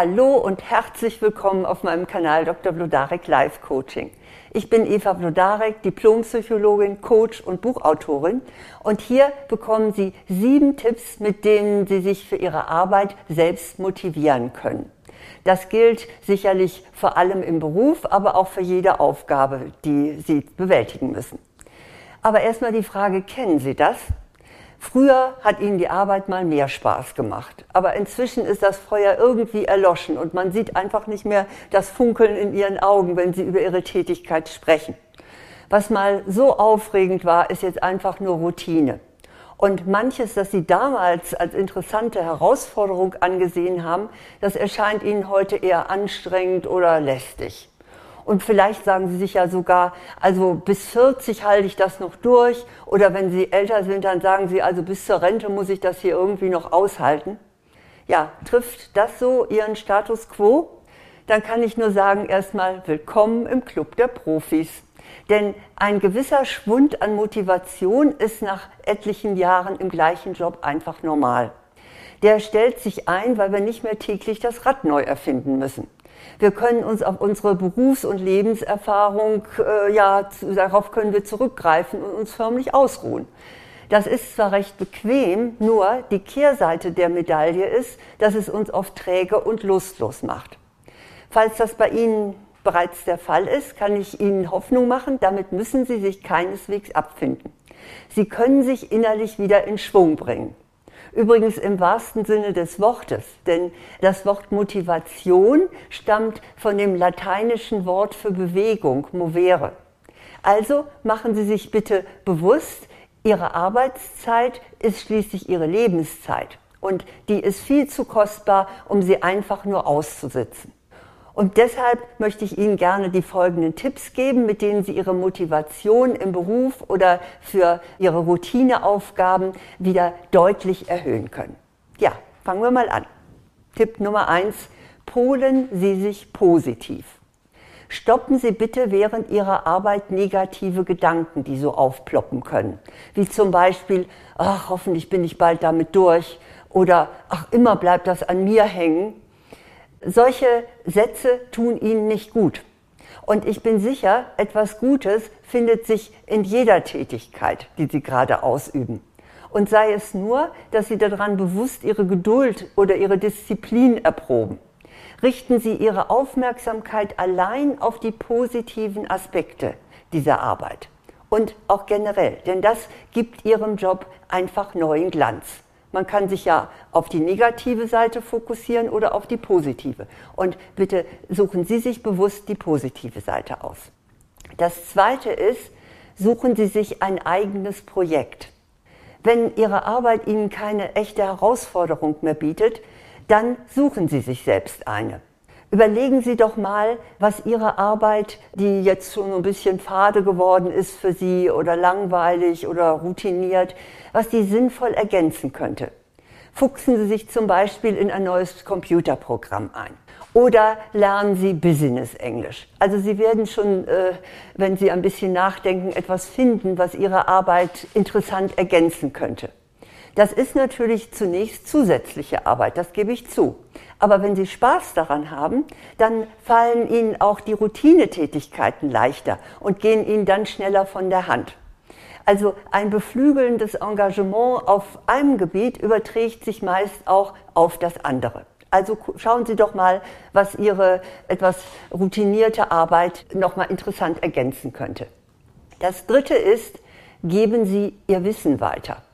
Hallo und herzlich willkommen auf meinem Kanal Dr. Blodarek Live Coaching. Ich bin Eva Blodarek, Diplompsychologin, Coach und Buchautorin und hier bekommen Sie sieben Tipps, mit denen Sie sich für Ihre Arbeit selbst motivieren können. Das gilt sicherlich vor allem im Beruf, aber auch für jede Aufgabe, die Sie bewältigen müssen. Aber erstmal die Frage, kennen Sie das? Früher hat ihnen die Arbeit mal mehr Spaß gemacht, aber inzwischen ist das Feuer irgendwie erloschen und man sieht einfach nicht mehr das Funkeln in ihren Augen, wenn sie über ihre Tätigkeit sprechen. Was mal so aufregend war, ist jetzt einfach nur Routine. Und manches, das Sie damals als interessante Herausforderung angesehen haben, das erscheint Ihnen heute eher anstrengend oder lästig. Und vielleicht sagen Sie sich ja sogar, also bis 40 halte ich das noch durch. Oder wenn Sie älter sind, dann sagen Sie, also bis zur Rente muss ich das hier irgendwie noch aushalten. Ja, trifft das so Ihren Status quo? Dann kann ich nur sagen, erstmal willkommen im Club der Profis. Denn ein gewisser Schwund an Motivation ist nach etlichen Jahren im gleichen Job einfach normal. Der stellt sich ein, weil wir nicht mehr täglich das Rad neu erfinden müssen. Wir können uns auf unsere Berufs- und Lebenserfahrung, äh, ja, darauf können wir zurückgreifen und uns förmlich ausruhen. Das ist zwar recht bequem, nur die Kehrseite der Medaille ist, dass es uns oft träge und lustlos macht. Falls das bei Ihnen bereits der Fall ist, kann ich Ihnen Hoffnung machen, damit müssen Sie sich keineswegs abfinden. Sie können sich innerlich wieder in Schwung bringen. Übrigens im wahrsten Sinne des Wortes, denn das Wort Motivation stammt von dem lateinischen Wort für Bewegung, movere. Also machen Sie sich bitte bewusst, Ihre Arbeitszeit ist schließlich Ihre Lebenszeit und die ist viel zu kostbar, um sie einfach nur auszusitzen. Und deshalb möchte ich Ihnen gerne die folgenden Tipps geben, mit denen Sie Ihre Motivation im Beruf oder für Ihre Routineaufgaben wieder deutlich erhöhen können. Ja, fangen wir mal an. Tipp Nummer eins: Polen Sie sich positiv. Stoppen Sie bitte während Ihrer Arbeit negative Gedanken, die so aufploppen können. Wie zum Beispiel, ach, hoffentlich bin ich bald damit durch oder ach, immer bleibt das an mir hängen solche Sätze tun Ihnen nicht gut. Und ich bin sicher, etwas Gutes findet sich in jeder Tätigkeit, die Sie gerade ausüben. Und sei es nur, dass Sie daran bewusst Ihre Geduld oder Ihre Disziplin erproben. Richten Sie Ihre Aufmerksamkeit allein auf die positiven Aspekte dieser Arbeit. Und auch generell, denn das gibt Ihrem Job einfach neuen Glanz. Man kann sich ja auf die negative Seite fokussieren oder auf die positive. Und bitte suchen Sie sich bewusst die positive Seite aus. Das Zweite ist, suchen Sie sich ein eigenes Projekt. Wenn Ihre Arbeit Ihnen keine echte Herausforderung mehr bietet, dann suchen Sie sich selbst eine. Überlegen Sie doch mal, was Ihre Arbeit, die jetzt schon ein bisschen fade geworden ist für Sie oder langweilig oder routiniert, was die sinnvoll ergänzen könnte. Fuchsen Sie sich zum Beispiel in ein neues Computerprogramm ein. Oder lernen Sie Business Englisch. Also Sie werden schon, äh, wenn Sie ein bisschen nachdenken, etwas finden, was Ihre Arbeit interessant ergänzen könnte. Das ist natürlich zunächst zusätzliche Arbeit, das gebe ich zu. Aber wenn Sie Spaß daran haben, dann fallen Ihnen auch die Routinetätigkeiten leichter und gehen Ihnen dann schneller von der Hand. Also ein beflügelndes Engagement auf einem Gebiet überträgt sich meist auch auf das andere. Also schauen Sie doch mal, was Ihre etwas routinierte Arbeit nochmal interessant ergänzen könnte. Das dritte ist, geben Sie Ihr Wissen weiter.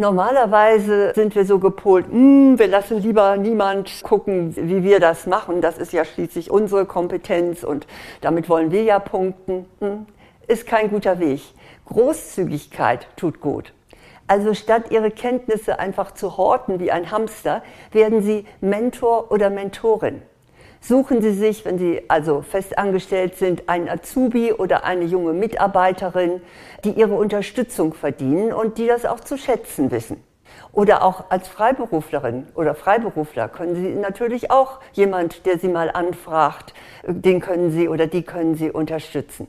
Normalerweise sind wir so gepolt, hm, wir lassen lieber niemand gucken, wie wir das machen. Das ist ja schließlich unsere Kompetenz und damit wollen wir ja punkten. Hm, ist kein guter Weg. Großzügigkeit tut gut. Also statt ihre Kenntnisse einfach zu horten wie ein Hamster, werden sie Mentor oder Mentorin. Suchen Sie sich, wenn Sie also festangestellt sind, einen Azubi oder eine junge Mitarbeiterin, die Ihre Unterstützung verdienen und die das auch zu schätzen wissen. Oder auch als Freiberuflerin oder Freiberufler können Sie natürlich auch jemand, der Sie mal anfragt, den können Sie oder die können Sie unterstützen.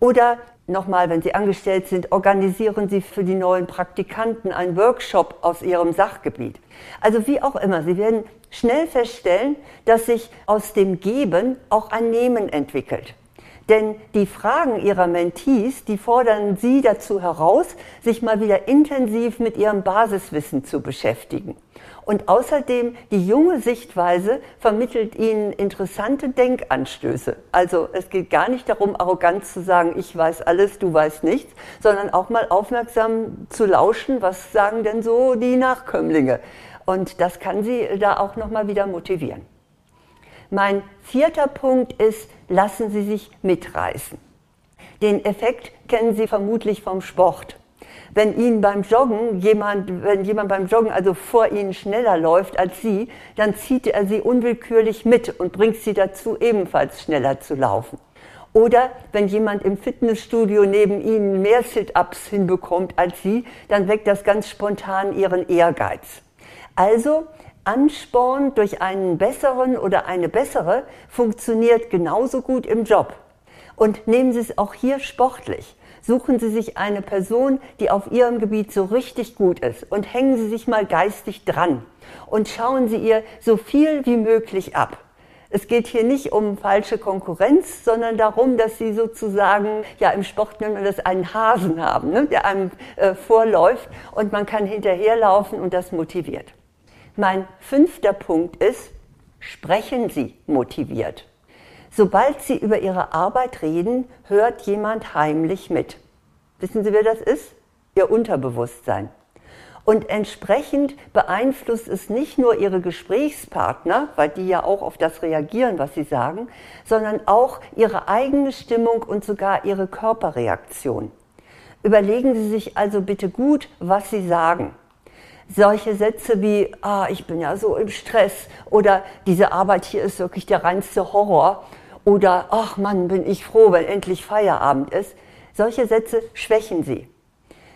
Oder Nochmal, wenn Sie angestellt sind, organisieren Sie für die neuen Praktikanten einen Workshop aus Ihrem Sachgebiet. Also wie auch immer, Sie werden schnell feststellen, dass sich aus dem Geben auch ein Nehmen entwickelt. Denn die Fragen ihrer Mentees, die fordern sie dazu heraus, sich mal wieder intensiv mit ihrem Basiswissen zu beschäftigen. Und außerdem die junge Sichtweise vermittelt ihnen interessante Denkanstöße. Also es geht gar nicht darum, arrogant zu sagen, ich weiß alles, du weißt nichts, sondern auch mal aufmerksam zu lauschen, was sagen denn so die Nachkömmlinge. Und das kann sie da auch noch mal wieder motivieren. Mein vierter Punkt ist, lassen Sie sich mitreißen. Den Effekt kennen Sie vermutlich vom Sport. Wenn Ihnen beim Joggen jemand, wenn jemand beim Joggen also vor Ihnen schneller läuft als Sie, dann zieht er Sie unwillkürlich mit und bringt Sie dazu, ebenfalls schneller zu laufen. Oder wenn jemand im Fitnessstudio neben Ihnen mehr Sit-ups hinbekommt als Sie, dann weckt das ganz spontan Ihren Ehrgeiz. Also Ansporn durch einen besseren oder eine bessere funktioniert genauso gut im Job. Und nehmen Sie es auch hier sportlich. Suchen Sie sich eine Person, die auf Ihrem Gebiet so richtig gut ist und hängen Sie sich mal geistig dran und schauen Sie ihr so viel wie möglich ab. Es geht hier nicht um falsche Konkurrenz, sondern darum, dass Sie sozusagen, ja im Sport nennt man das einen Hasen haben, ne, der einem äh, vorläuft und man kann hinterherlaufen und das motiviert. Mein fünfter Punkt ist, sprechen Sie motiviert. Sobald Sie über Ihre Arbeit reden, hört jemand heimlich mit. Wissen Sie, wer das ist? Ihr Unterbewusstsein. Und entsprechend beeinflusst es nicht nur Ihre Gesprächspartner, weil die ja auch auf das reagieren, was Sie sagen, sondern auch Ihre eigene Stimmung und sogar Ihre Körperreaktion. Überlegen Sie sich also bitte gut, was Sie sagen solche Sätze wie, ah, ich bin ja so im Stress oder diese Arbeit hier ist wirklich der reinste Horror oder, ach Mann, bin ich froh, wenn endlich Feierabend ist. Solche Sätze schwächen sie.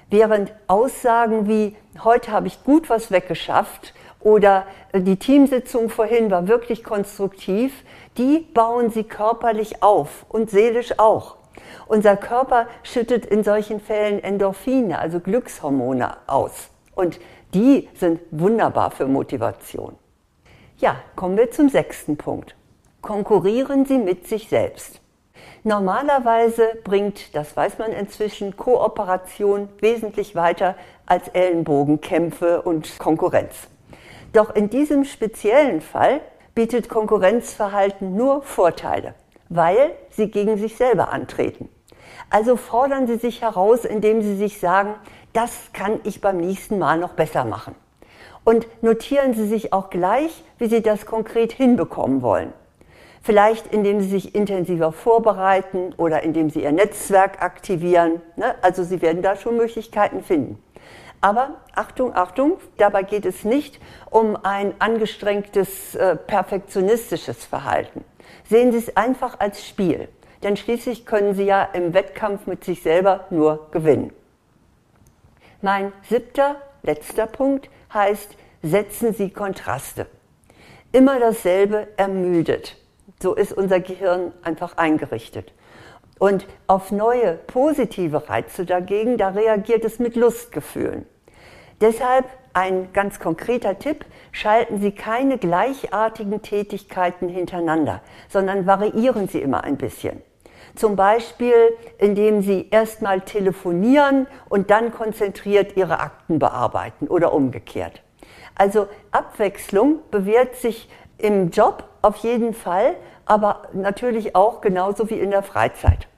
Während Aussagen wie, heute habe ich gut was weggeschafft oder die Teamsitzung vorhin war wirklich konstruktiv, die bauen sie körperlich auf und seelisch auch. Unser Körper schüttet in solchen Fällen Endorphine, also Glückshormone aus. Und die sind wunderbar für Motivation. Ja, kommen wir zum sechsten Punkt. Konkurrieren Sie mit sich selbst. Normalerweise bringt, das weiß man inzwischen, Kooperation wesentlich weiter als Ellenbogenkämpfe und Konkurrenz. Doch in diesem speziellen Fall bietet Konkurrenzverhalten nur Vorteile, weil sie gegen sich selber antreten. Also fordern Sie sich heraus, indem Sie sich sagen, das kann ich beim nächsten Mal noch besser machen. Und notieren Sie sich auch gleich, wie Sie das konkret hinbekommen wollen. Vielleicht indem Sie sich intensiver vorbereiten oder indem Sie Ihr Netzwerk aktivieren. Ne? Also Sie werden da schon Möglichkeiten finden. Aber Achtung, Achtung, dabei geht es nicht um ein angestrengtes, äh, perfektionistisches Verhalten. Sehen Sie es einfach als Spiel, denn schließlich können Sie ja im Wettkampf mit sich selber nur gewinnen. Mein siebter, letzter Punkt heißt, setzen Sie Kontraste. Immer dasselbe ermüdet. So ist unser Gehirn einfach eingerichtet. Und auf neue positive Reize dagegen, da reagiert es mit Lustgefühlen. Deshalb ein ganz konkreter Tipp, schalten Sie keine gleichartigen Tätigkeiten hintereinander, sondern variieren Sie immer ein bisschen. Zum Beispiel, indem Sie erstmal telefonieren und dann konzentriert Ihre Akten bearbeiten oder umgekehrt. Also Abwechslung bewährt sich im Job auf jeden Fall, aber natürlich auch genauso wie in der Freizeit.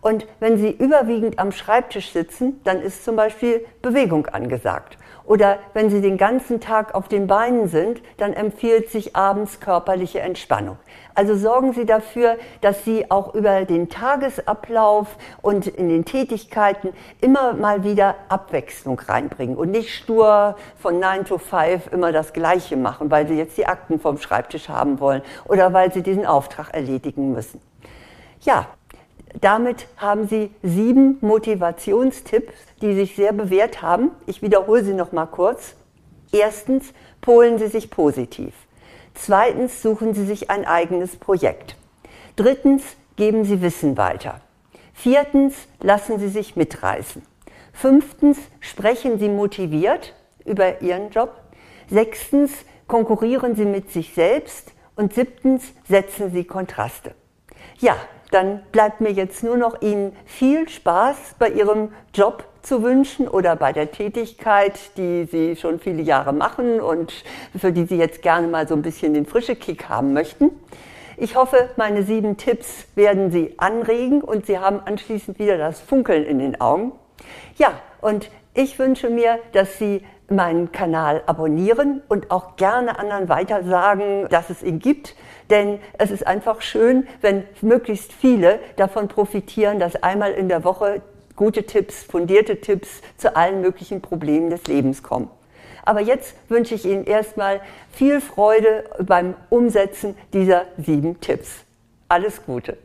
Und wenn Sie überwiegend am Schreibtisch sitzen, dann ist zum Beispiel Bewegung angesagt. Oder wenn Sie den ganzen Tag auf den Beinen sind, dann empfiehlt sich abends körperliche Entspannung. Also sorgen Sie dafür, dass Sie auch über den Tagesablauf und in den Tätigkeiten immer mal wieder Abwechslung reinbringen und nicht stur von 9 to 5 immer das Gleiche machen, weil Sie jetzt die Akten vom Schreibtisch haben wollen oder weil Sie diesen Auftrag erledigen müssen. Ja, damit haben Sie sieben Motivationstipps, die sich sehr bewährt haben. Ich wiederhole sie noch mal kurz. Erstens, polen Sie sich positiv. Zweitens, suchen Sie sich ein eigenes Projekt. Drittens, geben Sie Wissen weiter. Viertens, lassen Sie sich mitreißen. Fünftens, sprechen Sie motiviert über Ihren Job. Sechstens, konkurrieren Sie mit sich selbst. Und siebtens, setzen Sie Kontraste. Ja, dann bleibt mir jetzt nur noch Ihnen viel Spaß bei Ihrem Job zu wünschen oder bei der Tätigkeit, die Sie schon viele Jahre machen und für die Sie jetzt gerne mal so ein bisschen den frische Kick haben möchten. Ich hoffe, meine sieben Tipps werden Sie anregen und Sie haben anschließend wieder das Funkeln in den Augen. Ja, und ich wünsche mir, dass Sie meinen Kanal abonnieren und auch gerne anderen weitersagen, dass es ihn gibt. Denn es ist einfach schön, wenn möglichst viele davon profitieren, dass einmal in der Woche gute Tipps, fundierte Tipps zu allen möglichen Problemen des Lebens kommen. Aber jetzt wünsche ich Ihnen erstmal viel Freude beim Umsetzen dieser sieben Tipps. Alles Gute!